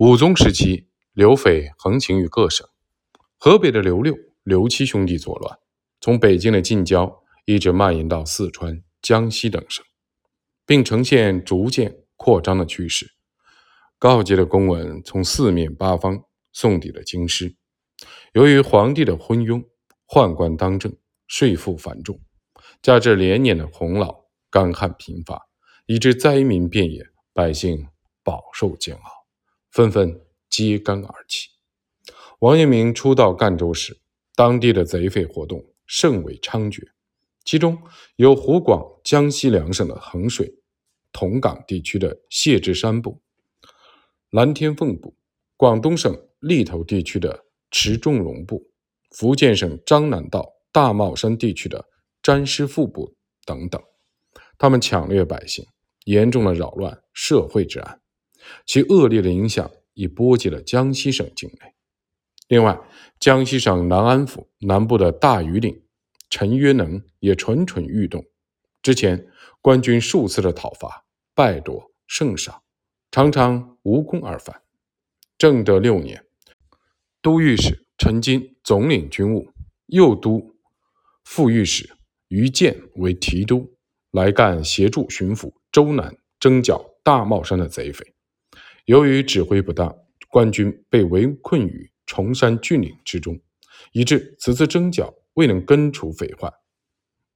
武宗时期，刘匪横行于各省。河北的刘六、刘七兄弟作乱，从北京的近郊一直蔓延到四川、江西等省，并呈现逐渐扩张的趋势。告急的公文从四面八方送抵了京师。由于皇帝的昏庸、宦官当政、税赋繁重，加之连年的洪涝、干旱频发，以致灾民遍野，百姓饱受煎熬。纷纷揭竿而起。王阳明初到赣州时，当地的贼匪活动甚为猖獗，其中有湖广、江西两省的衡水、桐岗地区的谢志山部、蓝天凤部；广东省利头地区的池仲龙部；福建省漳南道大帽山地区的詹师傅部等等。他们抢掠百姓，严重的扰乱社会治安。其恶劣的影响已波及了江西省境内。另外，江西省南安府南部的大庾岭，陈约能也蠢蠢欲动。之前，官军数次的讨伐，败夺甚少，常常无功而返。正德六年，都御史陈金总领军务，右都副御史于建为提督，来赣协助巡抚周南征剿大帽山的贼匪。由于指挥不当，官军被围困于崇山峻岭之中，以致此次征剿未能根除匪患。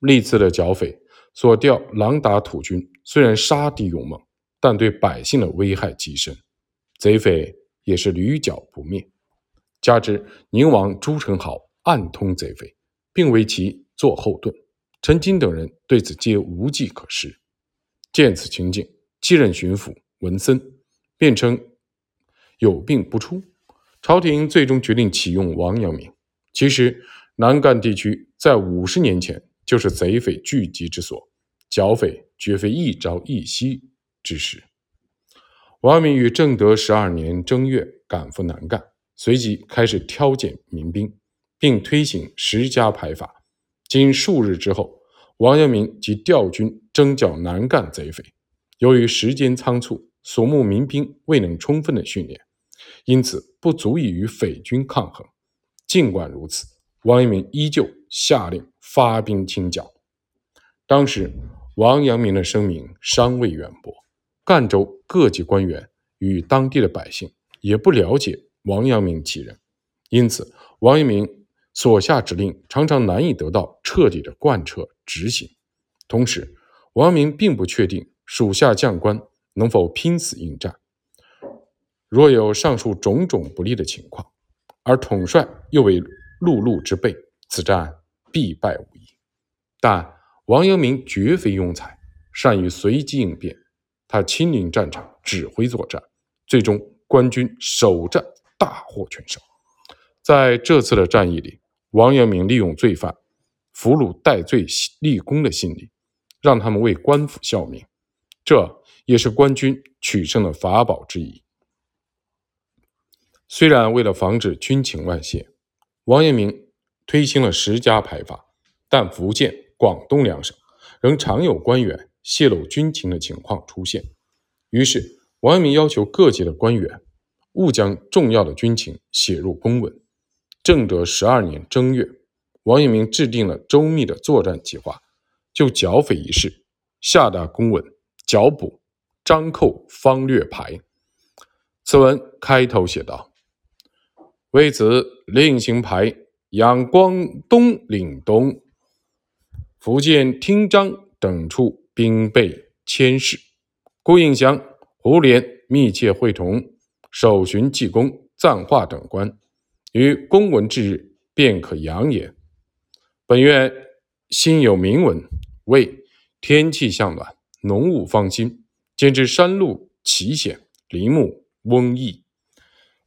历次的剿匪所调狼打土军虽然杀敌勇猛，但对百姓的危害极深，贼匪也是屡剿不灭。加之宁王朱宸濠暗通贼匪，并为其做后盾，陈金等人对此皆无计可施。见此情景，继任巡抚文森。辩称有病不出，朝廷最终决定启用王阳明。其实，南赣地区在五十年前就是贼匪聚集之所，剿匪绝非一朝一夕之事。王阳明于正德十二年正月赶赴南赣，随即开始挑拣民兵，并推行十家排法。经数日之后，王阳明即调军征剿南赣贼匪。由于时间仓促，所募民兵未能充分的训练，因此不足以与匪军抗衡。尽管如此，王阳明依旧下令发兵清剿。当时，王阳明的声名尚未远播，赣州各级官员与当地的百姓也不了解王阳明其人，因此王阳明所下指令常常难以得到彻底的贯彻执行。同时，王阳明并不确定属下将官。能否拼死应战？若有上述种种不利的情况，而统帅又为陆路之辈，此战必败无疑。但王阳明绝非庸才，善于随机应变。他亲临战场，指挥作战，最终官军首战大获全胜。在这次的战役里，王阳明利用罪犯俘虏戴罪立功的心理，让他们为官府效命。这。也是官军取胜的法宝之一。虽然为了防止军情外泄，王阳明推行了十家排法，但福建、广东两省仍常有官员泄露军情的情况出现。于是，王阳明要求各级的官员勿将重要的军情写入公文。正德十二年正月，王阳明制定了周密的作战计划，就剿匪一事下达公文，剿捕。张寇方略牌。此文开头写道：“为此另行排，仰光东岭东、福建汀漳等处兵备千事。顾应祥、胡琏密切会同守巡济公、赞化等官，于公文之日便可扬言。本院心有明文，为天气向暖，农务方兴。”兼之山路奇险，林木翁异。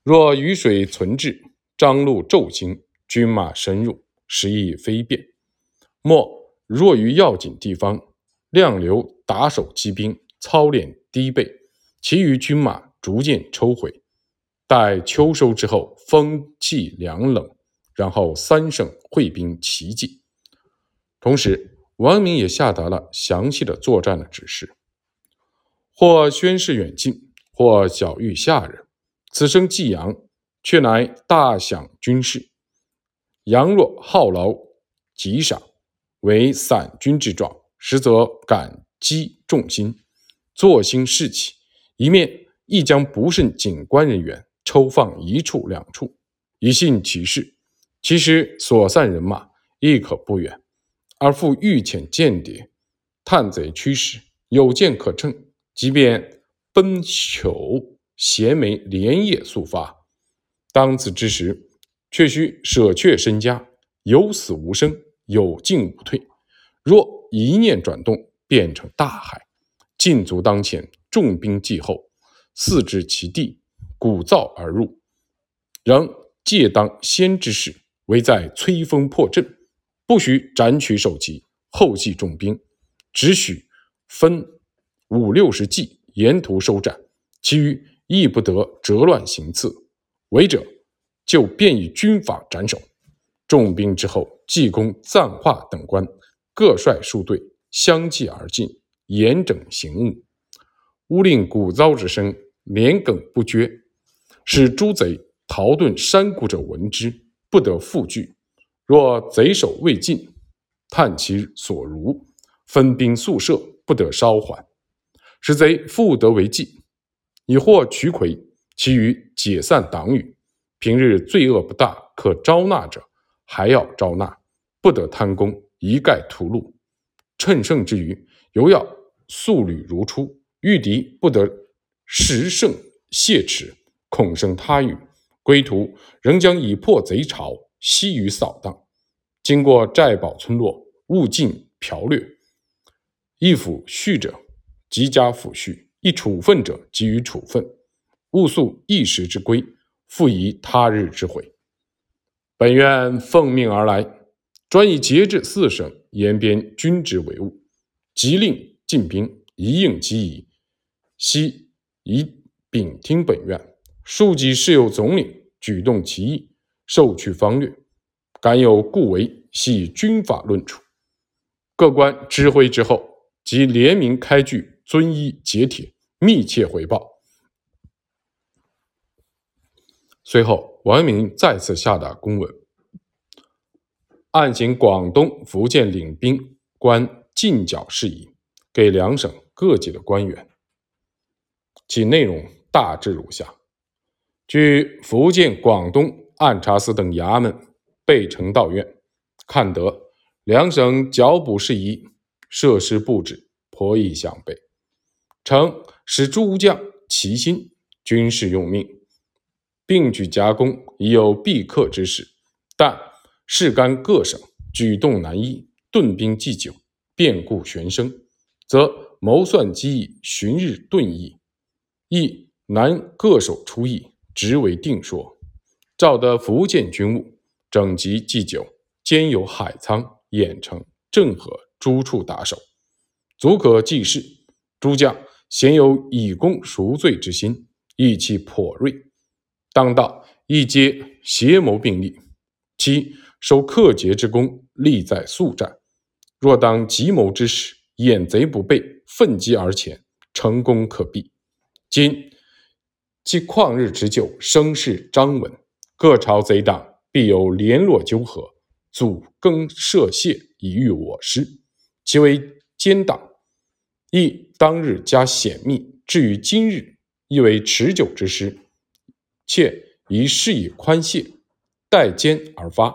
若雨水存滞，张路骤兴，军马深入，时易飞变。莫若于要紧地方，亮流打手击兵，操练低备，其余军马逐渐抽回。待秋收之后，风气凉冷，然后三省会兵齐进。同时，王明也下达了详细的作战的指示。或宣示远近，或晓谕下人，此生既阳，却乃大享军事。阳若好劳极赏，为散军之状，实则感激众心，坐心士气。一面亦将不慎警官人员抽放一处两处，以信其事。其实所散人马亦可不远，而复欲遣间谍探贼驱使，有见可乘。即便奔囚衔枚连夜速发，当此之时，却需舍却身家，有死无生，有进无退。若一念转动，变成大海。禁足当前，重兵继后，四至其地，鼓噪而入，仍借当先之势。唯在摧锋破阵，不许斩取首级，后继重兵，只许分五六十骑沿途收斩，其余亦不得折乱行刺。违者就便以军法斩首。重兵之后，济公、赞化等官各率数队相继而进，严整行务。乌令鼓噪之声连梗不绝，使诸贼逃遁山谷者闻之。不得复拒。若贼首未尽，探其所如，分兵宿舍，不得稍缓。使贼复得为计，以获渠魁。其余解散党羽。平日罪恶不大，可招纳者，还要招纳，不得贪功，一概屠戮。趁胜之余，犹要速履如初。遇敌不得时胜懈迟，恐生他语。归途仍将以破贼巢，悉予扫荡。经过寨堡村落，勿尽剽掠。一抚恤者，即加抚恤；一处分者，给予处分。勿诉一时之规，复疑他日之悔。本院奉命而来，专以节制四省沿边军职为务，即令进兵，一应即宜。悉以禀听本院。庶几事有总领。举动其意，受去方略，敢有故为，系军法论处。各官知会之后，即联名开具遵医节帖，密切回报。随后，王阳明再次下达公文，按请广东、福建领兵官进剿事宜，给两省各级的官员。其内容大致如下。据福建、广东按察司等衙门备呈道院，看得两省剿捕事宜设施布置颇易详备，成使诸将齐心，军事用命，并举夹攻，已有必克之势。但事干各省举动难易，顿兵既久，变故悬生，则谋算机易，旬日顿易，亦难各守出意。直为定说，照得福建军务整集祭酒，兼有海沧、兖城、郑和诸处打手，足可济事。诸将鲜有以功赎罪之心，意气颇锐。当道亦皆协谋并立，其守克节之功，利在速战。若当急谋之时，掩贼不备，奋击而前，成功可避。今。既旷日持久，声势张稳，各朝贼党必有联络纠合，阻更设械以御我师。其为奸党，亦当日加显密，至于今日，亦为持久之师。且宜事以宽泄，待奸而发，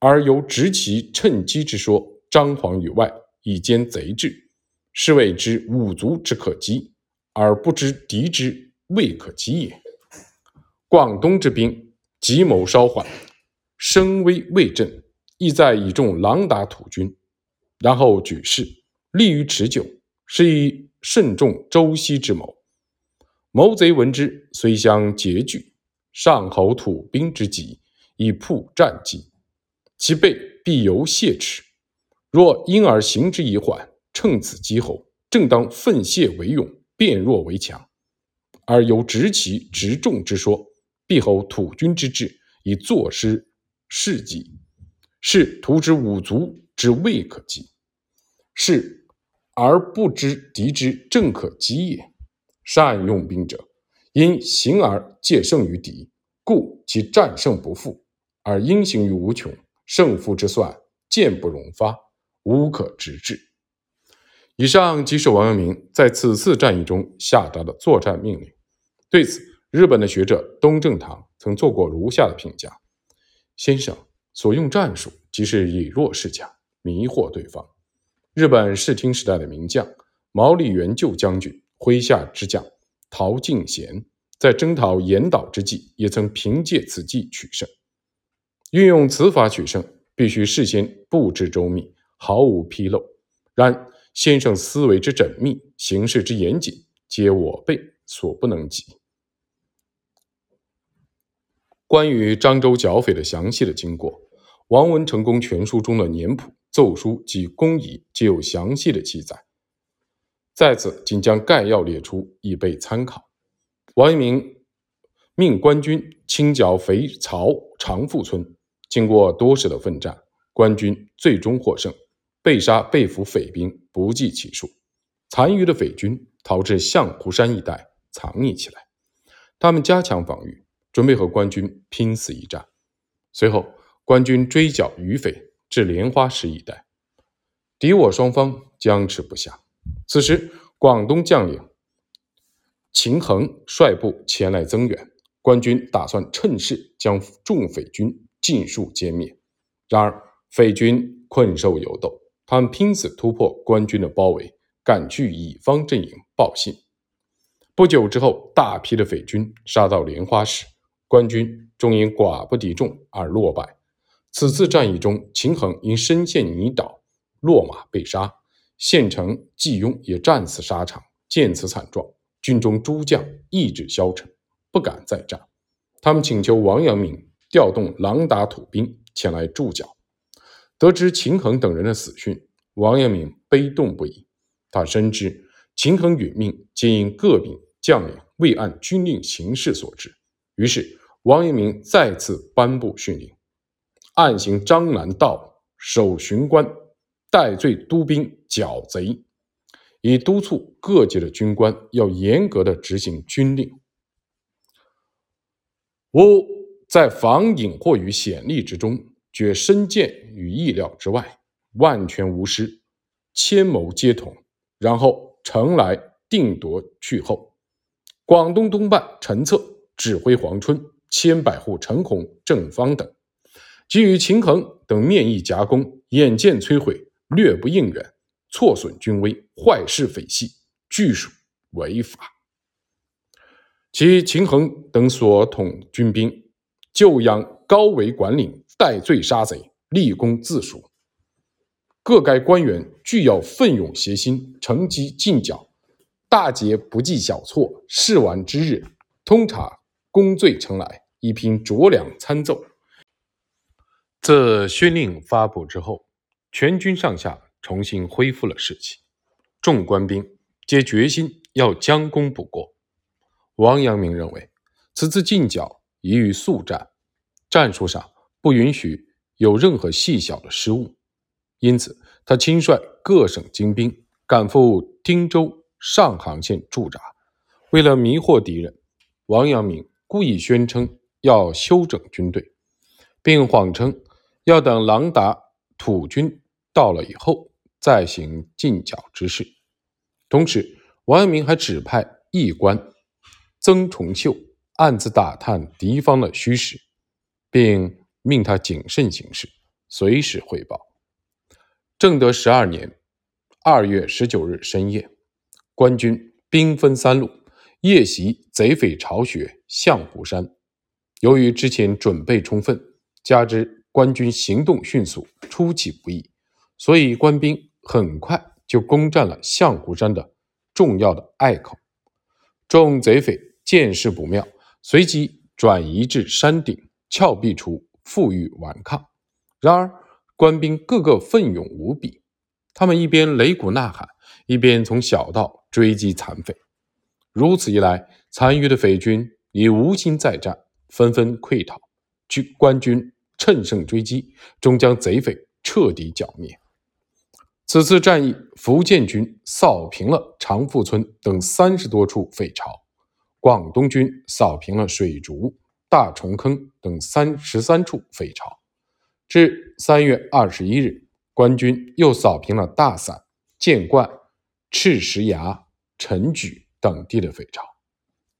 而由执其趁机之说，张皇于外，以兼贼志，是谓之五族之可击，而不知敌之。未可击也。广东之兵急谋稍缓，声威未振，意在以众狼打土军，然后举事，利于持久，是以慎重周西之谋。谋贼闻之，虽相结聚，上侯土兵之急，以铺战机，其备必犹懈迟。若因而行之以缓，乘此机侯，正当奋泄为勇，变弱为强。而由执其执众之说，必吼土军之志，以坐失事机，是图之五族之未可及，是而不知敌之正可击也。善用兵者，因行而借胜于敌，故其战胜不复，而因行于无穷，胜负之算渐不容发，无可直至。以上即是王阳明在此次战役中下达的作战命令。对此，日本的学者东正堂曾做过如下的评价：先生所用战术，即是以弱示强，迷惑对方。日本室町时代的名将毛利元就将军麾下之将陶敬贤，在征讨岩岛之际，也曾凭借此计取胜。运用此法取胜，必须事先布置周密，毫无纰漏。然先生思维之缜密，行事之严谨，皆我辈所不能及。关于漳州剿匪的详细的经过，《王文成功全书》中的年谱。奏书及公仪皆有详细的记载，在此仅将概要列出，以备参考。王阳明命官军清剿肥曹长富村，经过多时的奋战，官军最终获胜，被杀被俘匪兵不计其数，残余的匪军逃至象湖山一带藏匿起来。他们加强防御，准备和官军拼死一战。随后，官军追剿余匪。至莲花石一带，敌我双方僵持不下。此时，广东将领秦衡率部前来增援，官军打算趁势将众匪军尽数歼灭。然而，匪军困兽犹斗，他们拼死突破官军的包围，赶去乙方阵营报信。不久之后，大批的匪军杀到莲花石，官军终因寡不敌众而落败。此次战役中，秦衡因身陷泥沼，落马被杀；县城季雍也战死沙场。见此惨状，军中诸将意志消沉，不敢再战。他们请求王阳明调动狼达土兵前来助剿。得知秦衡等人的死讯，王阳明悲痛不已。他深知秦衡殒命皆因各兵将领未按军令行事所致，于是王阳明再次颁布训令。暗行张南道，守巡关，戴罪督兵剿贼，以督促各界的军官要严格的执行军令。吾在防隐或于险利之中，决身见于意料之外，万全无失，千谋皆统，然后城来定夺去后。广东东半陈策指挥黄春，千百户陈孔、郑方等。给予秦衡等面议夹攻，眼见摧毁，略不应援，挫损军威，坏事匪系，俱属违法。其秦衡等所统军兵，就养高为管领，戴罪杀贼，立功自赎。各该官员俱要奋勇协心，乘机进剿，大捷不计小错。事完之日，通察功罪呈来，以凭酌量参奏。自宣令发布之后，全军上下重新恢复了士气，众官兵皆决心要将功补过。王阳明认为，此次进剿宜于速战，战术上不允许有任何细小的失误，因此他亲率各省精兵赶赴汀州上杭县驻扎。为了迷惑敌人，王阳明故意宣称要休整军队，并谎称。要等狼达土军到了以后，再行进剿之事。同时，王阳明还指派驿官曾重秀暗自打探敌方的虚实，并命他谨慎行事，随时汇报。正德十二年二月十九日深夜，官军兵分三路，夜袭贼匪巢穴象湖山。由于之前准备充分，加之官军行动迅速，出其不意，所以官兵很快就攻占了象湖山的重要的隘口。众贼匪见势不妙，随即转移至山顶峭壁处负隅顽抗。然而官兵个个奋勇无比，他们一边擂鼓呐喊，一边从小道追击残匪。如此一来，残余的匪军已无心再战，纷纷溃逃。军官军。趁胜追击，终将贼匪彻底剿灭。此次战役，福建军扫平了长富村等三十多处匪巢，广东军扫平了水竹、大虫坑等三十三处匪巢。至三月二十一日，官军又扫平了大散、建冠、赤石崖、陈举等地的匪巢。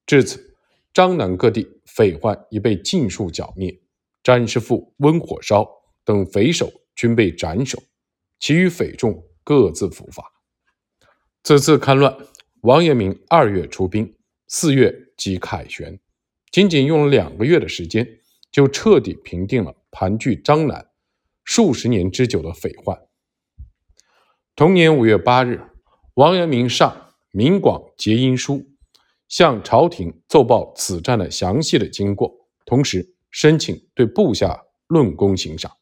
至此，张南各地匪患已被尽数剿灭，詹师傅、温火烧等匪首均被斩首，其余匪众各自伏法。此次戡乱，王阳明二月出兵，四月即凯旋，仅仅用了两个月的时间，就彻底平定了盘踞张南数十年之久的匪患。同年五月八日，王阳明上《明广结因书》，向朝廷奏报此战的详细的经过，同时申请对部下论功行赏。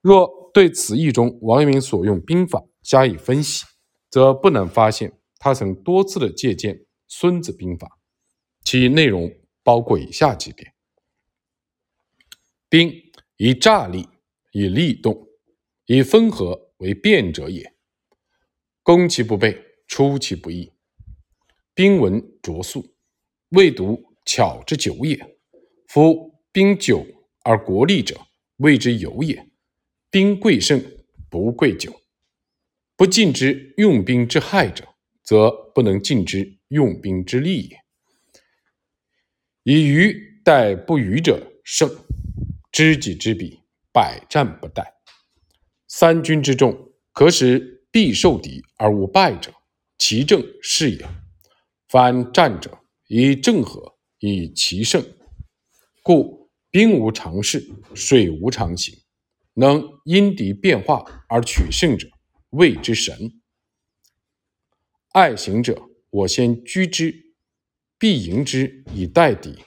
若对此役中王阳明所用兵法加以分析，则不难发现，他曾多次的借鉴《孙子兵法》，其内容包括以下几点：兵以诈立，以利动，以分合为变者也。攻其不备，出其不意。兵闻拙速，未独巧之久也。夫兵久而国利者，谓之有也；兵贵胜，不贵久。不尽之用兵之害者，则不能尽之用兵之利也。以愚待不愚者胜，知己知彼，百战不殆。三军之众，可使必受敌而无败者，其正是也。凡战者，以正和，以奇胜。故兵无常势，水无常形，能因敌变化而取胜者。谓之神。爱行者，我先居之，必迎之以待敌。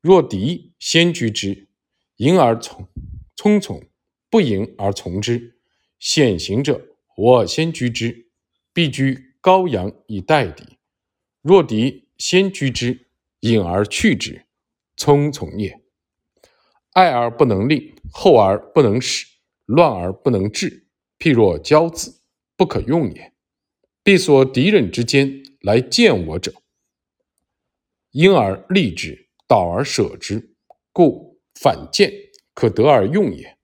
若敌先居之，迎而从匆从，不迎而从之。险行者，我先居之，必居高阳以待敌。若敌先居之，隐而去之，匆从也。爱而不能令，厚而不能使，乱而不能治，譬若骄子。不可用也，必所敌人之间来见我者，因而立之，导而舍之，故反见可得而用也。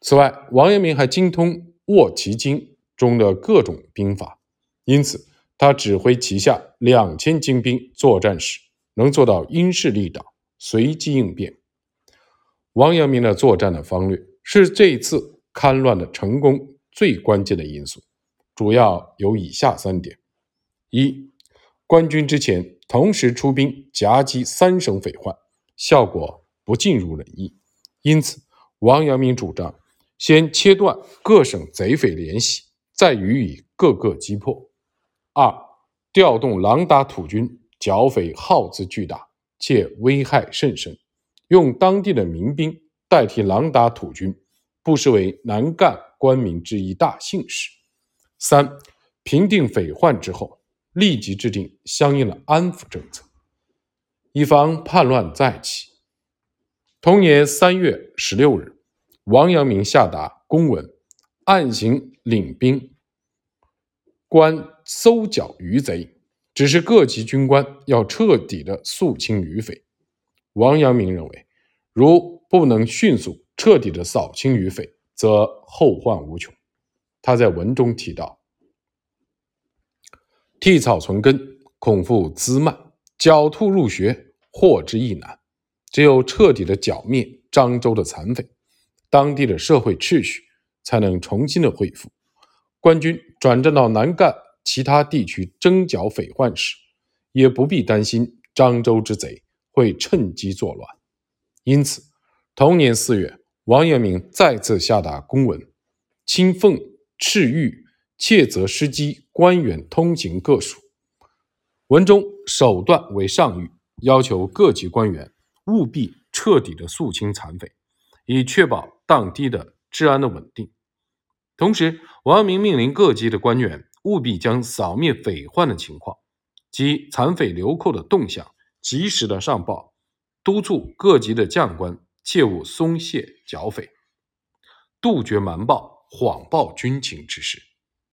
此外，王阳明还精通《卧奇经》中的各种兵法，因此他指挥旗下两千精兵作战时，能做到因势利导，随机应变。王阳明的作战的方略是这次。戡乱的成功最关键的因素，主要有以下三点：一、官军之前同时出兵夹击三省匪患，效果不尽如人意，因此王阳明主张先切断各省贼匪联系，再予以各个击破；二、调动狼达土军，剿匪耗资巨大，且危害甚深，用当地的民兵代替狼达土军。不失为南赣官民之一大幸事。三、平定匪患之后，立即制定相应的安抚政策，以防叛乱再起。同年三月十六日，王阳明下达公文，暗行领兵，官搜剿余贼，只是各级军官要彻底的肃清余匪。王阳明认为，如不能迅速。彻底的扫清余匪，则后患无穷。他在文中提到：“替草存根，恐复滋蔓；狡兔入穴，获之亦难。只有彻底的剿灭漳州的残匪，当地的社会秩序才能重新的恢复。官军转战到南赣其他地区征剿匪患时，也不必担心漳州之贼会趁机作乱。因此，同年四月。”王阳明再次下达公文，亲奉敕谕，切责失机官员通行各属。文中首段为上谕，要求各级官员务必彻底的肃清残匪，以确保当地的治安的稳定。同时，王阳明命令各级的官员务必将扫灭匪患的情况及残匪流寇的动向及时的上报，督促各级的将官。切勿松懈剿匪，杜绝瞒报、谎报军情之事。